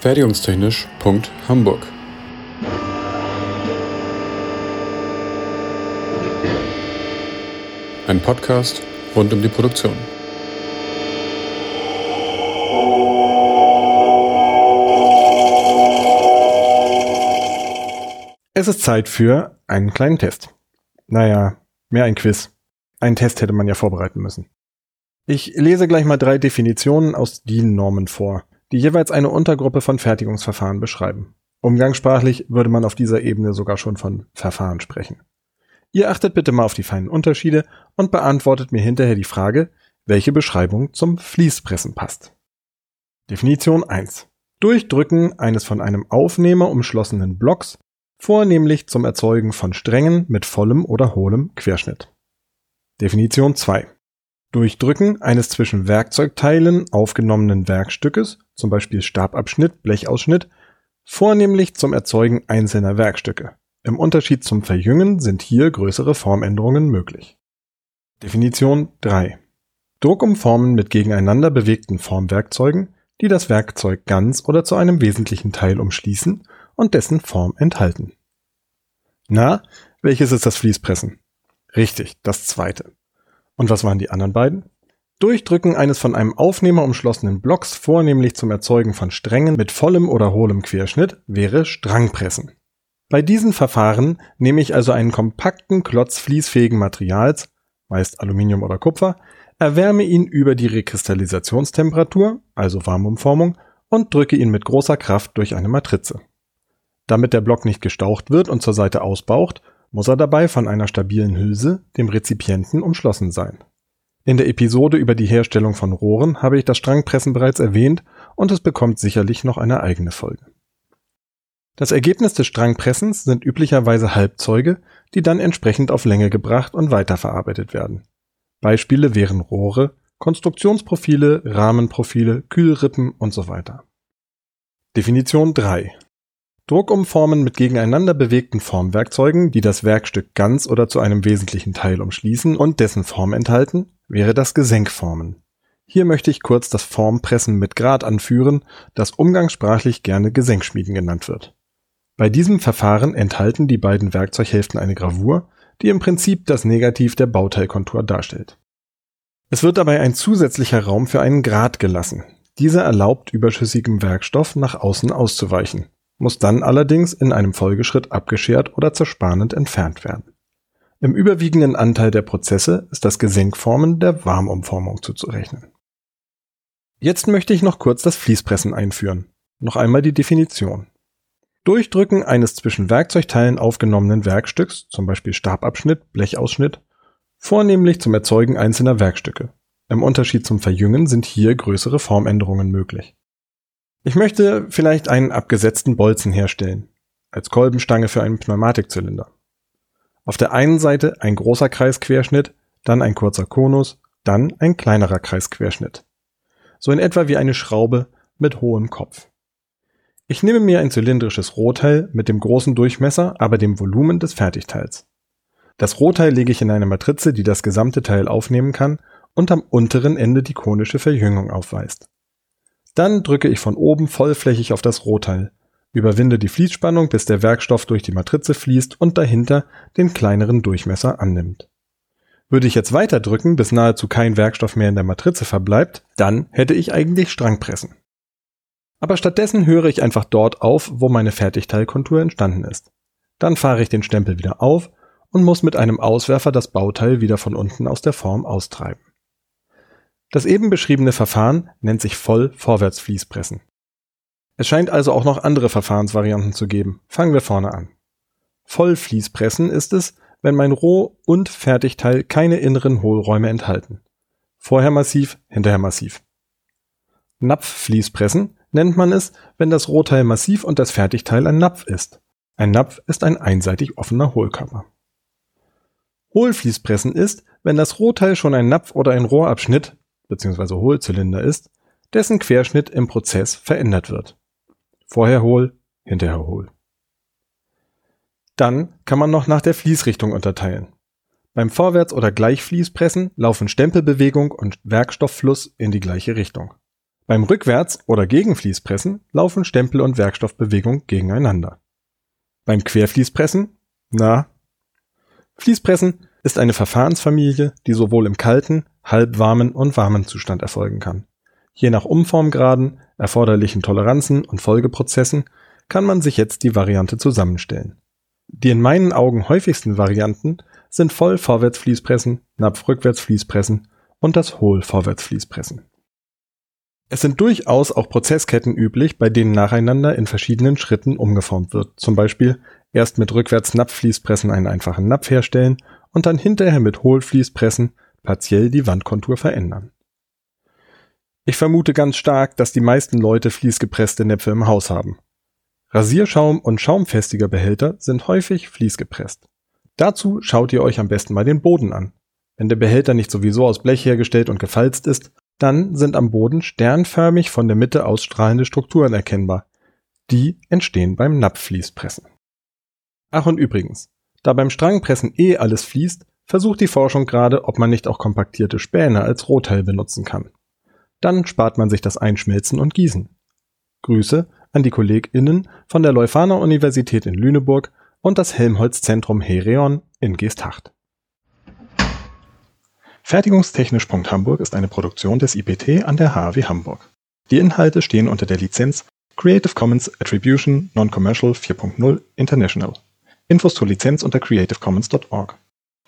Fertigungstechnisch.hamburg Ein Podcast rund um die Produktion. Es ist Zeit für einen kleinen Test. Naja, mehr ein Quiz. Einen Test hätte man ja vorbereiten müssen. Ich lese gleich mal drei Definitionen aus DIN-Normen vor, die jeweils eine Untergruppe von Fertigungsverfahren beschreiben. Umgangssprachlich würde man auf dieser Ebene sogar schon von Verfahren sprechen. Ihr achtet bitte mal auf die feinen Unterschiede und beantwortet mir hinterher die Frage, welche Beschreibung zum Fließpressen passt. Definition 1. Durchdrücken eines von einem Aufnehmer umschlossenen Blocks, vornehmlich zum Erzeugen von Strängen mit vollem oder hohlem Querschnitt. Definition 2. Durchdrücken eines zwischen Werkzeugteilen aufgenommenen Werkstückes, zum Beispiel Stababschnitt, Blechausschnitt, vornehmlich zum Erzeugen einzelner Werkstücke. Im Unterschied zum Verjüngen sind hier größere Formänderungen möglich. Definition 3. Druckumformen mit gegeneinander bewegten Formwerkzeugen, die das Werkzeug ganz oder zu einem wesentlichen Teil umschließen und dessen Form enthalten. Na, welches ist das Fließpressen? Richtig, das zweite. Und was waren die anderen beiden? Durchdrücken eines von einem Aufnehmer umschlossenen Blocks vornehmlich zum Erzeugen von Strängen mit vollem oder hohlem Querschnitt wäre Strangpressen. Bei diesen Verfahren nehme ich also einen kompakten Klotz fließfähigen Materials, meist Aluminium oder Kupfer, erwärme ihn über die Rekristallisationstemperatur, also Warmumformung, und drücke ihn mit großer Kraft durch eine Matrize. Damit der Block nicht gestaucht wird und zur Seite ausbaucht, muss er dabei von einer stabilen Hülse, dem Rezipienten, umschlossen sein. In der Episode über die Herstellung von Rohren habe ich das Strangpressen bereits erwähnt und es bekommt sicherlich noch eine eigene Folge. Das Ergebnis des Strangpressens sind üblicherweise Halbzeuge, die dann entsprechend auf Länge gebracht und weiterverarbeitet werden. Beispiele wären Rohre, Konstruktionsprofile, Rahmenprofile, Kühlrippen und so weiter. Definition 3 Druckumformen mit gegeneinander bewegten Formwerkzeugen, die das Werkstück ganz oder zu einem wesentlichen Teil umschließen und dessen Form enthalten, wäre das Gesenkformen. Hier möchte ich kurz das Formpressen mit Grad anführen, das umgangssprachlich gerne Gesenkschmieden genannt wird. Bei diesem Verfahren enthalten die beiden Werkzeughälften eine Gravur, die im Prinzip das Negativ der Bauteilkontur darstellt. Es wird dabei ein zusätzlicher Raum für einen Grat gelassen. Dieser erlaubt überschüssigem Werkstoff nach außen auszuweichen muss dann allerdings in einem Folgeschritt abgeschert oder zerspanend entfernt werden. Im überwiegenden Anteil der Prozesse ist das Gesenkformen der Warmumformung zuzurechnen. Jetzt möchte ich noch kurz das Fließpressen einführen. Noch einmal die Definition. Durchdrücken eines zwischen Werkzeugteilen aufgenommenen Werkstücks, zum Beispiel Stababschnitt, Blechausschnitt, vornehmlich zum Erzeugen einzelner Werkstücke. Im Unterschied zum Verjüngen sind hier größere Formänderungen möglich. Ich möchte vielleicht einen abgesetzten Bolzen herstellen, als Kolbenstange für einen Pneumatikzylinder. Auf der einen Seite ein großer Kreisquerschnitt, dann ein kurzer Konus, dann ein kleinerer Kreisquerschnitt. So in etwa wie eine Schraube mit hohem Kopf. Ich nehme mir ein zylindrisches Rohteil mit dem großen Durchmesser, aber dem Volumen des Fertigteils. Das Rohteil lege ich in eine Matrize, die das gesamte Teil aufnehmen kann und am unteren Ende die konische Verjüngung aufweist. Dann drücke ich von oben vollflächig auf das Rohteil, überwinde die Fließspannung, bis der Werkstoff durch die Matrize fließt und dahinter den kleineren Durchmesser annimmt. Würde ich jetzt weiter drücken, bis nahezu kein Werkstoff mehr in der Matrize verbleibt, dann hätte ich eigentlich Strangpressen. Aber stattdessen höre ich einfach dort auf, wo meine Fertigteilkontur entstanden ist. Dann fahre ich den Stempel wieder auf und muss mit einem Auswerfer das Bauteil wieder von unten aus der Form austreiben. Das eben beschriebene Verfahren nennt sich Voll-Vorwärtsfließpressen. Es scheint also auch noch andere Verfahrensvarianten zu geben. Fangen wir vorne an. Vollfließpressen ist es, wenn mein Roh- und Fertigteil keine inneren Hohlräume enthalten. Vorher massiv, hinterher massiv. Napffließpressen nennt man es, wenn das Rohteil massiv und das Fertigteil ein Napf ist. Ein Napf ist ein einseitig offener Hohlkörper. Hohlfließpressen ist, wenn das Rohteil schon ein Napf oder ein Rohrabschnitt bzw. Hohlzylinder ist, dessen Querschnitt im Prozess verändert wird. Vorher hohl, hinterher hohl. Dann kann man noch nach der Fließrichtung unterteilen. Beim Vorwärts- oder Gleichfließpressen laufen Stempelbewegung und Werkstofffluss in die gleiche Richtung. Beim Rückwärts- oder Gegenfließpressen laufen Stempel und Werkstoffbewegung gegeneinander. Beim Querfließpressen? Na? Fließpressen ist eine Verfahrensfamilie, die sowohl im kalten, halbwarmen und warmen Zustand erfolgen kann. Je nach Umformgraden, erforderlichen Toleranzen und Folgeprozessen kann man sich jetzt die Variante zusammenstellen. Die in meinen Augen häufigsten Varianten sind Voll-Vorwärtsfließpressen, Napf-Rückwärtsfließpressen und das Hohl-Vorwärtsfließpressen. Es sind durchaus auch Prozessketten üblich, bei denen nacheinander in verschiedenen Schritten umgeformt wird. Zum Beispiel erst mit Rückwärts-Napffließpressen einen einfachen Napf herstellen und dann hinterher mit Hohlfließpressen partiell die Wandkontur verändern. Ich vermute ganz stark, dass die meisten Leute fließgepresste Näpfe im Haus haben. Rasierschaum und schaumfestiger Behälter sind häufig fließgepresst. Dazu schaut ihr euch am besten mal den Boden an. Wenn der Behälter nicht sowieso aus Blech hergestellt und gefalzt ist, dann sind am Boden sternförmig von der Mitte ausstrahlende Strukturen erkennbar. Die entstehen beim Napffließpressen. Ach und übrigens, da beim Strangpressen eh alles fließt, versucht die Forschung gerade, ob man nicht auch kompaktierte Späne als Rohteil benutzen kann. Dann spart man sich das Einschmelzen und Gießen. Grüße an die KollegInnen von der Leuphana Universität in Lüneburg und das Helmholtz-Zentrum Hereon in Geesthacht. Fertigungstechnisch.hamburg ist eine Produktion des IPT an der HAW Hamburg. Die Inhalte stehen unter der Lizenz Creative Commons Attribution Non-Commercial 4.0 International. Infos zur Lizenz unter creativecommons.org.